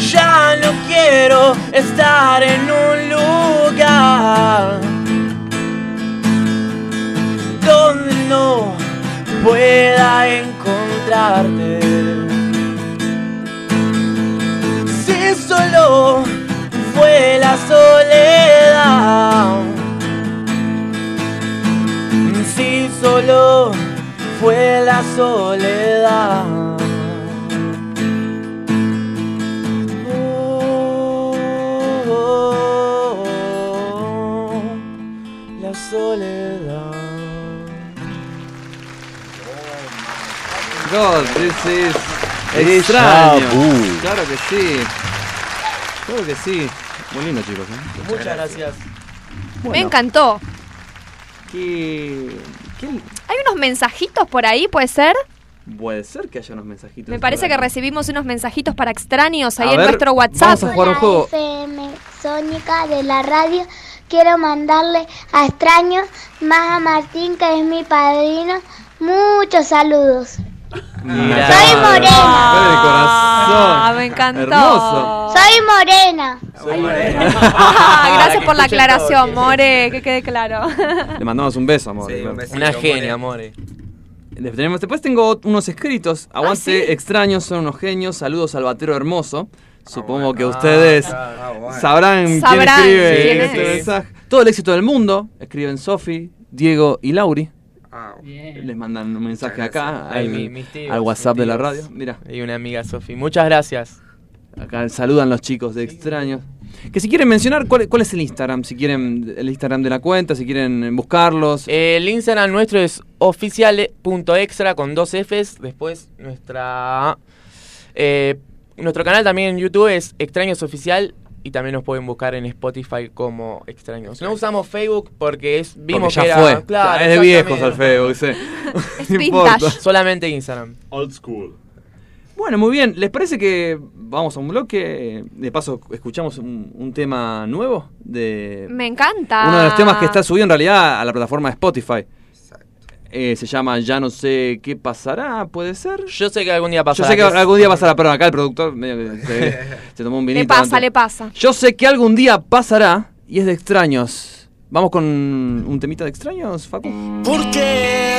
Ya no quiero estar en un lugar donde no pueda encontrarte. Si solo fue la soledad. Si solo fue la soledad. God, this is Déjà extraño. Claro que sí. Claro que sí. Muy lindo, chicos. ¿eh? Muchas gracias. Me encantó. ¿Qué, qué- Hay unos mensajitos por ahí, ¿puede ser? Puede ser que haya unos mensajitos. Me parece que recibimos unos mensajitos para extraños ahí A en ver, nuestro WhatsApp. vamos a jugar un juego. FM Sónica de la radio. Quiero mandarle a extraños más a Martín, que es mi padrino, muchos saludos. Mira. Soy morena. Con el corazón. Ah, me encantó. Hermoso. Soy morena. Ah, gracias por la todo, aclaración, More, que quede claro. Le mandamos un beso, amor. Sí, un besito, Una more. genia. Tenemos, después tengo unos escritos. Aguante, ¿sí? extraños, son unos genios. Saludos al batero hermoso. Supongo que Ah, ustedes sabrán, quién Sabrán escribe quién este es. mensaje. Todo el éxito del mundo. Escriben Sofi, Diego y Lauri. Bien. Les mandan un mensaje acá Ay, al, mi- mis tíos, al WhatsApp de la radio. Mira, Y una amiga Sofi. Muchas gracias. acá saludan los chicos de extraños. Que si quieren mencionar, ¿cuál, cuál es el Instagram? Si quieren el Instagram de la cuenta, si quieren buscarlos. El Instagram nuestro es oficiale.extra con dos Fs. Después nuestra eh, nuestro canal también en YouTube es Extraños Oficial. Y también nos pueden buscar en Spotify como Extraños. No usamos Facebook porque es, vimos Porque ya que era. fue. Claro, Ya es de viejos al Facebook, sí. Es vintage. Solamente Instagram. Old school. Bueno, muy bien. ¿Les parece que vamos a un bloque? De paso, escuchamos un, un tema nuevo de Me encanta. uno de los temas que está subido en realidad a la plataforma de Spotify. Eh, se llama Ya no sé qué pasará, ¿puede ser? Yo sé que algún día Yo pasará. sé que algún día pasará, perdón, acá el productor medio que se, se tomó un vinito. Le pasa, antes. le pasa. Yo sé que algún día pasará y es de extraños. Vamos con un temita de extraños, Facu. Porque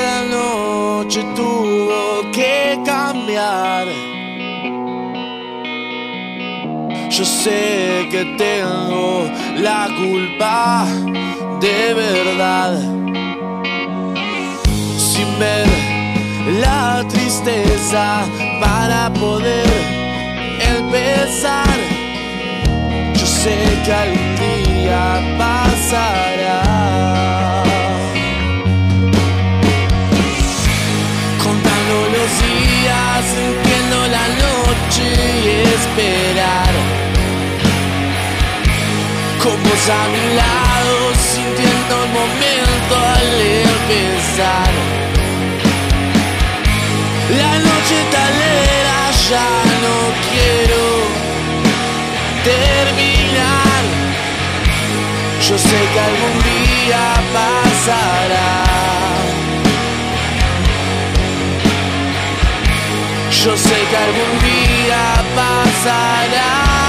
la noche tuvo que cambiar. Yo sé que tengo la culpa de verdad. Sin ver la tristeza para poder empezar. Yo sé que algún día pasará. Contando los días, sintiendo la noche y esperar. Con vos a mi lado, sintiendo el momento al empezar. La noche talera ya no quiero terminar. Yo sé que algún día pasará. Yo sé que algún día pasará.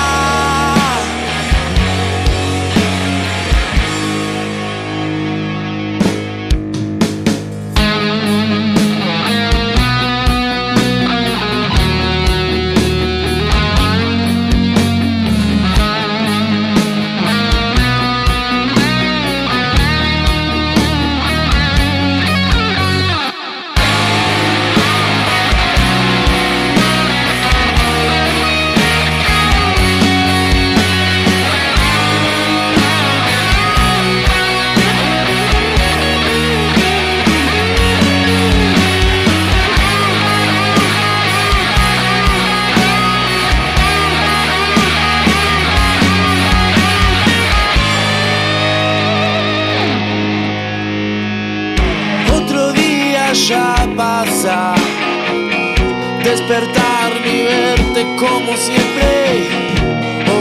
Despertar ni verte como siempre.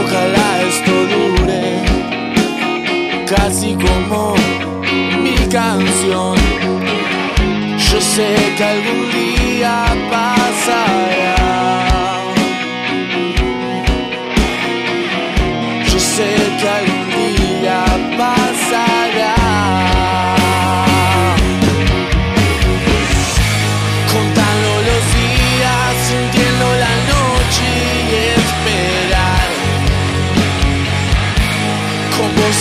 Ojalá esto dure, casi como mi canción. Yo sé que algún día pasará. Yo sé que algún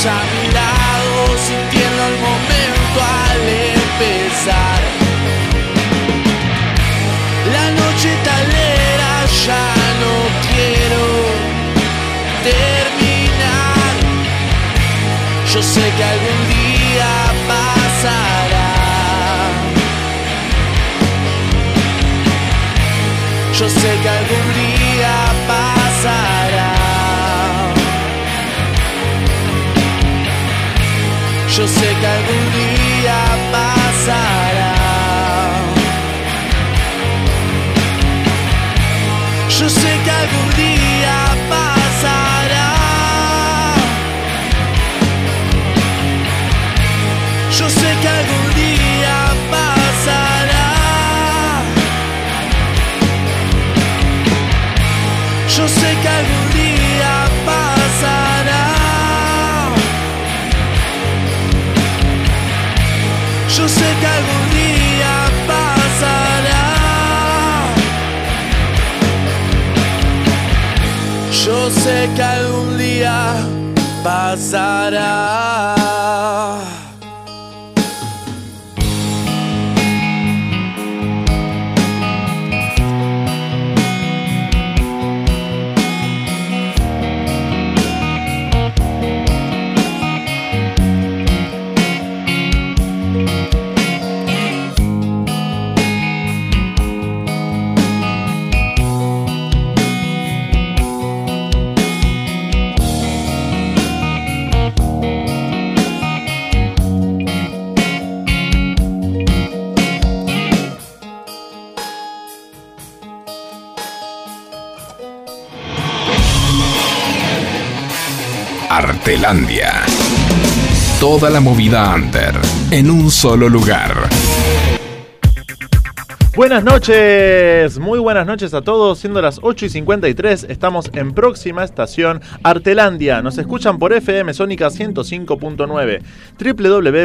a mi lado, sintiendo el momento al empezar. La noche talera ya no quiero terminar. Yo sé que algún día pasará. Yo sé que algún día Yo sé que algún día pasará. Yo sé que sé que algún día pasará. Artelandia. Toda la movida under en un solo lugar. Buenas noches, muy buenas noches a todos. Siendo las 8 y 53, estamos en próxima estación Artelandia. Nos escuchan por FM Sónica 105.9,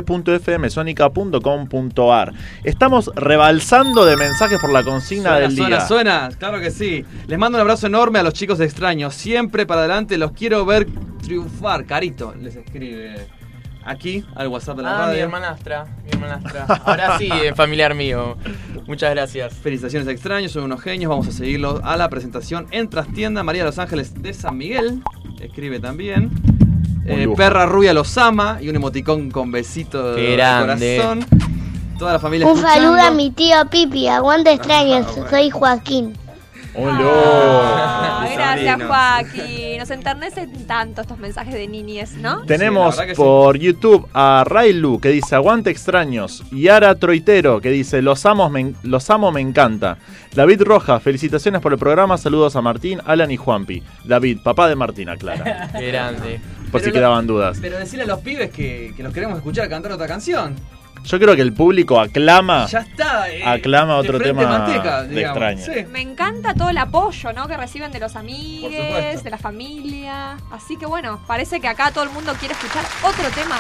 www.fmsonica.com.ar. Estamos rebalsando de mensajes por la consigna Suena, del día. suena, suena, claro que sí. Les mando un abrazo enorme a los chicos de extraños. Siempre para adelante, los quiero ver triunfar. Carito les escribe aquí al WhatsApp de la Ah, radio. mi hermanastra, mi hermanastra. Ahora sí, es familiar mío. Muchas gracias. Felicitaciones a extraños, son unos genios. Vamos a seguirlos a la presentación en Trastienda. María de Los Ángeles de San Miguel escribe también. Eh. Perra Rubia los ama y un emoticón con besito de grande. corazón. Toda la familia Un escuchando. saludo a mi tío Pipi, aguante extraños, soy Joaquín. Ah, gracias. Joaquín. Nos enternecen tanto estos mensajes de niñes, ¿no? Tenemos Sí, por YouTube a Railu que dice Aguante extraños. Yara Troitero que dice Los amo, me, los amo, me encanta. David Roja, felicitaciones por el programa. Saludos a Martín, Alan y Juanpi. David, papá de Martín, aclara. Qué grande. Por si lo- quedaban dudas. Pero decirle a los pibes que, que los queremos escuchar cantar otra canción. Yo creo que el público aclama. Ya está. eh, Aclama otro tema manteca, de extraño. Sí. Me encanta todo el apoyo, ¿no? Que reciben de los amigos, de la familia. Así que bueno, parece que acá todo el mundo quiere escuchar otro tema.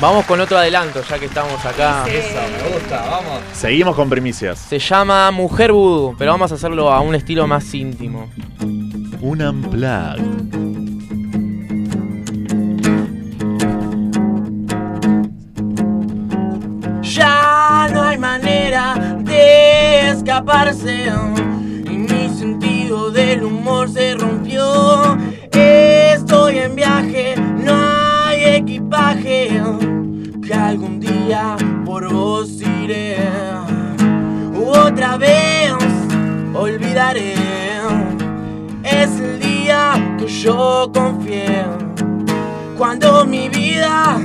Vamos con otro adelanto, ya que estamos acá. Sí. Eso, me gusta, vamos. Seguimos con primicias. Se llama Mujer Vudú, pero vamos a hacerlo a un estilo más íntimo. Un unplug. Escaparse y mi sentido del humor se rompió. Estoy en viaje, no hay equipaje que algún día por vos iré. Otra vez olvidaré. Es el día que yo confié cuando mi vida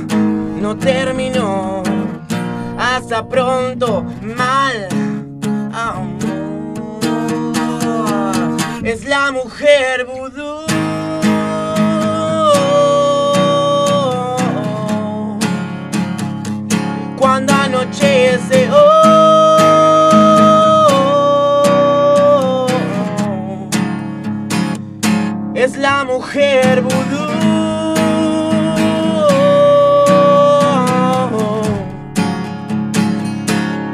no terminó. Hasta pronto, mal es la mujer vudú. Cuando anochece, oh, es la mujer vudú.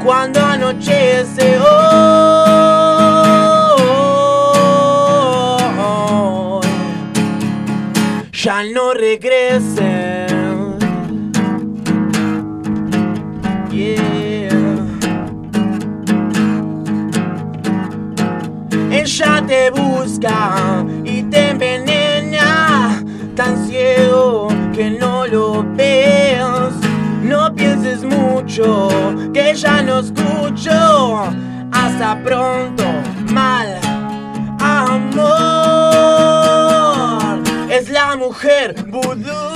Cuando anochece, oh, ya no regresen. Yeah. Ella te busca y te envenena, tan ciego que no lo ves. No pienses mucho, que ya no Hasta pronto, mal amor. Es la mujer vudú.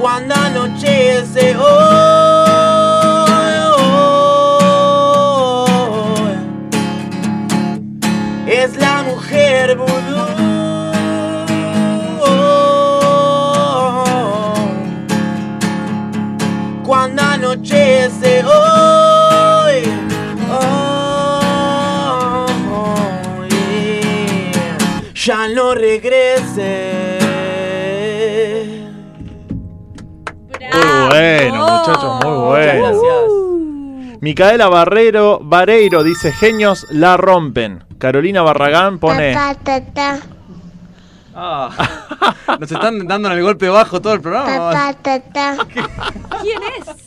Cuando anochece, oh, es la mujer vudú. Anochece hoy, oh, yeah. ya no regrese. Muy bueno, muchachos, muy bueno. Gracias. Micaela Barrero, Vareiro dice, genios la rompen. Carolina Barragán pone... Papá, Ah, nos están dando en el golpe bajo todo el programa. Tata. ¿Quién es?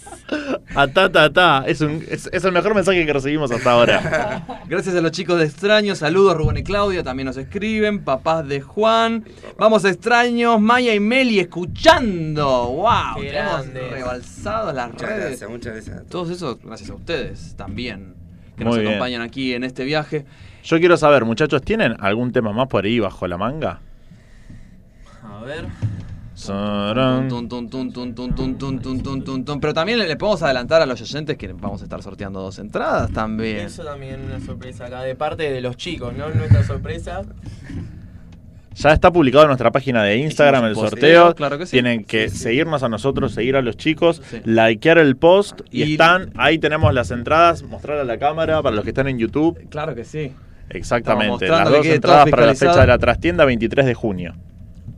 A ta, ta, ta. Es, un- es- es el mejor mensaje que recibimos hasta ahora. Gracias a los chicos de Extraños. Saludos, Rubén y Claudia. También nos escriben. Papás de Juan. Vamos, Extraños. Maya y Meli escuchando. ¡Wow! Qué Tenemos rebalsado las Muchas redes. gracias, muchas gracias. Todos esos, gracias a ustedes también. Que Muy nos bien. acompañan aquí en este viaje. Yo quiero saber, muchachos, ¿tienen algún tema más por ahí bajo la manga? A ver. Pero también le podemos adelantar a los oyentes que vamos a estar sorteando dos entradas también. Eso también es una sorpresa acá, de parte de los chicos, ¿no? Nuestra sorpresa. Ya está publicado en nuestra página de Instagram el sorteo. Tienen que sí, sí. seguirnos a nosotros, seguir a los chicos, likear el post y, están. Ahí tenemos las entradas, mostrar a la cámara para los que están en YouTube. Claro que sí. Exactamente. Las dos entradas para la fecha de la trastienda, 23 de junio.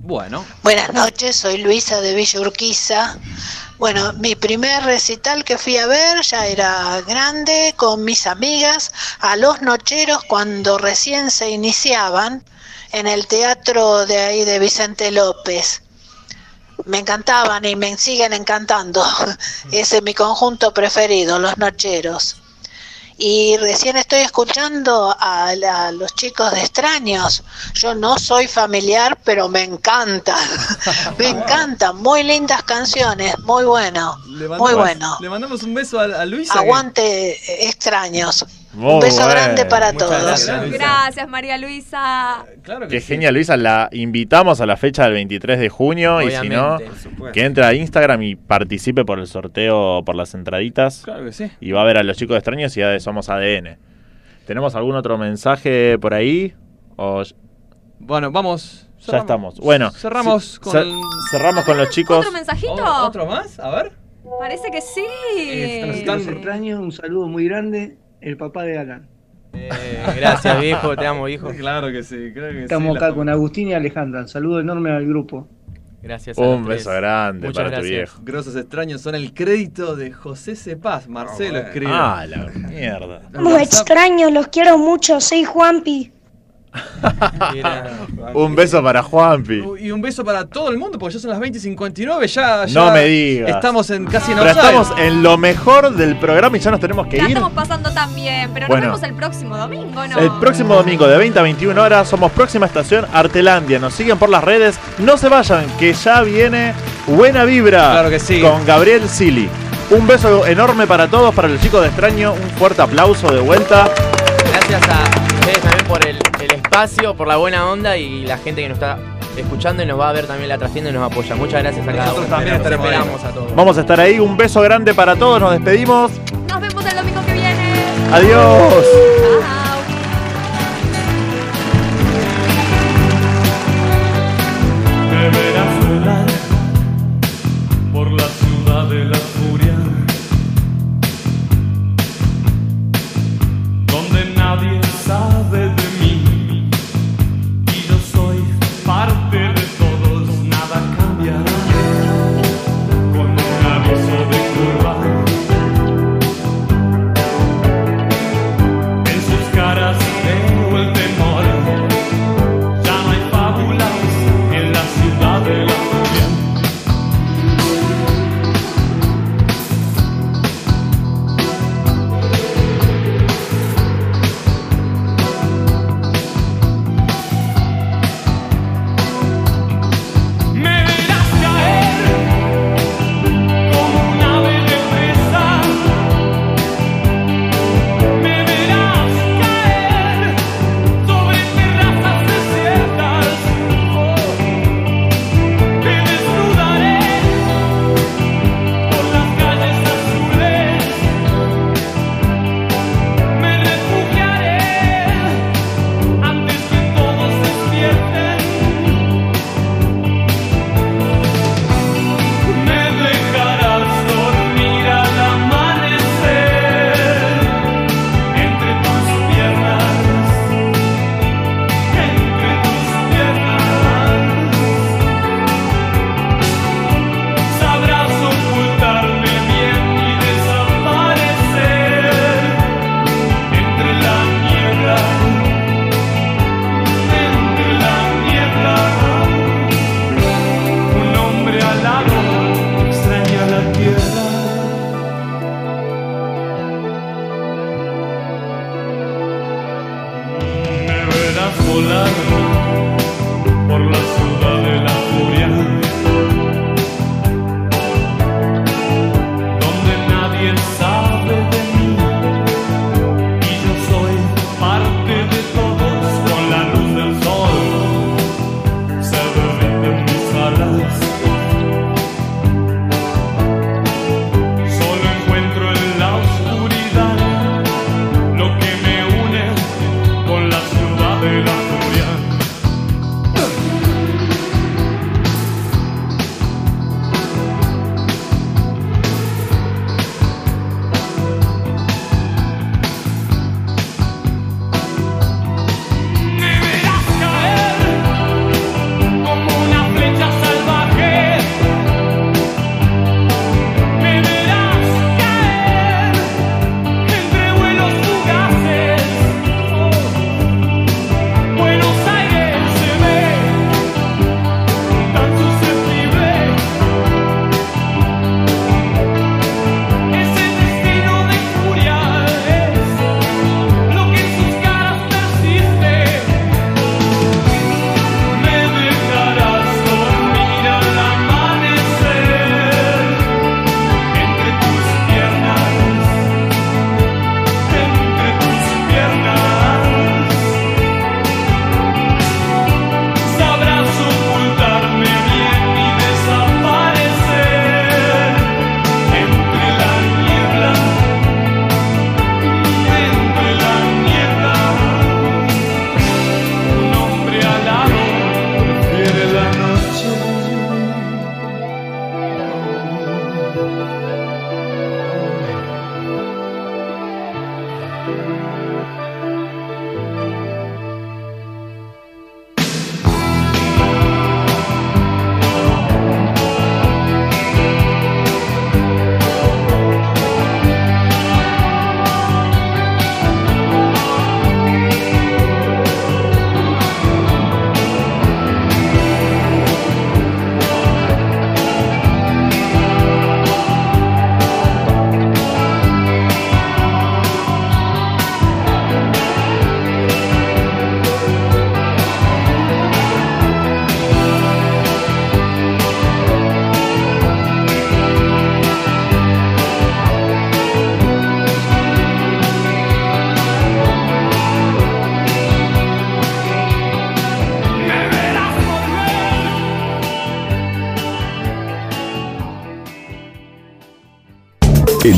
Bueno. Buenas noches, soy Luisa de Villa Urquiza. Bueno, mi primer recital que fui a ver ya era grande con mis amigas a los nocheros cuando recién se iniciaban en el teatro de ahí de Vicente López. Me encantaban y me siguen encantando. Ese es mi conjunto preferido, los nocheros. Y recién estoy escuchando a, la- a los chicos de extraños. Yo no soy familiar, pero me encantan. me encantan. Muy lindas canciones. Muy bueno. Muy bueno. Le mandamos un beso a, a Luisa. Aguante eh, extraños. Muy Un beso bueno. grande para Muchas todos. gracias, Luisa. Gracias, María Luisa. Claro Qué genial, Luisa. La invitamos a la fecha del 23 de junio y si no, que entre a Instagram y participe por el sorteo por las entraditas. Claro que sí. Y va a ver a los chicos extraños y ya de Somos ADN. ¿Tenemos algún otro mensaje por ahí? ¿O ya Bueno, vamos. estamos? Bueno, Cerramos ce- con. cer- cerramos con los chicos. ¿Otro mensajito? ¿O- ¿Otro más? A ver. Parece que sí. Los extraños, un saludo muy grande, el papá de Alan. Eh, gracias, viejo, te amo, hijo. Claro que sí, creo que Estamos sí. acá la- con Agustín y Alejandra. Un saludo enorme al grupo. Gracias a Un los beso tres. grande Muchas para tu gracias. viejo. Grosos extraños son el crédito de José Cepaz. Marcelo escribe. Ah, la mierda. Como extraños, los quiero mucho, soy Juanpi. Un beso para Juanpi. Y un beso para todo el mundo, porque ya son las 20 y 59. Ya, ya No me digas. Estamos en casi en Pero estamos en lo mejor del programa y ya nos tenemos que La ir. estamos pasando tan bien, pero Bueno. nos vemos el próximo domingo, ¿no? El próximo domingo de 20 a 21 horas somos próxima estación Artelandia. Nos siguen por las redes. No se vayan, que ya viene Buena Vibra Claro que sí. con Gabriel Sili. Un beso enorme para todos, para los chicos de Extraño. Un fuerte aplauso de vuelta. Gracias a espacio, por la buena onda y la gente que nos está escuchando y nos va a ver también la trastienda y nos apoya. Muchas gracias a cada Nosotros uno. también estaremos esperamos a todos. Vamos a estar ahí. Un beso grande para todos. Nos despedimos. Nos vemos el domingo que viene. Adiós. Bye.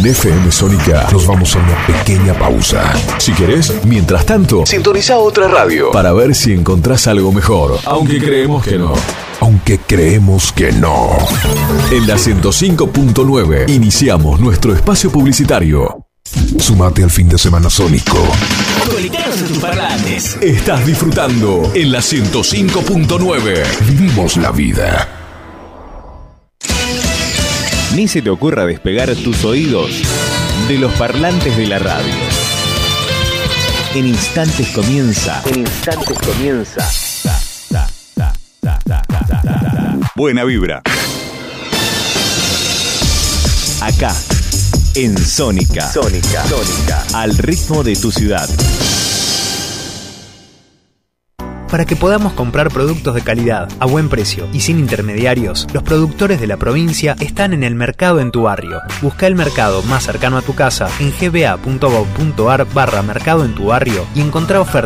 En FM Sónica nos vamos a una pequeña pausa. Si querés, mientras tanto, sintoniza otra radio para ver si encontrás algo mejor. Aunque creemos que no. Aunque creemos que no. En la 105.9 iniciamos nuestro espacio publicitario. Sumate al fin de semana sónico. Conectados a tus parlantes. Estás disfrutando en la 105.9. Vivimos la vida. Ni se te ocurra despegar tus oídos de los parlantes de la radio. En instantes comienza. En instantes comienza. Buena vibra. Acá, en Sónica. Sónica. Sónica. Al ritmo de tu ciudad. Para que podamos comprar productos de calidad, a buen precio y sin intermediarios, los productores de la provincia están en el mercado en tu barrio. Busca el mercado más cercano a tu casa en gba.gov.ar barra mercado en tu barrio y encontrá ofertas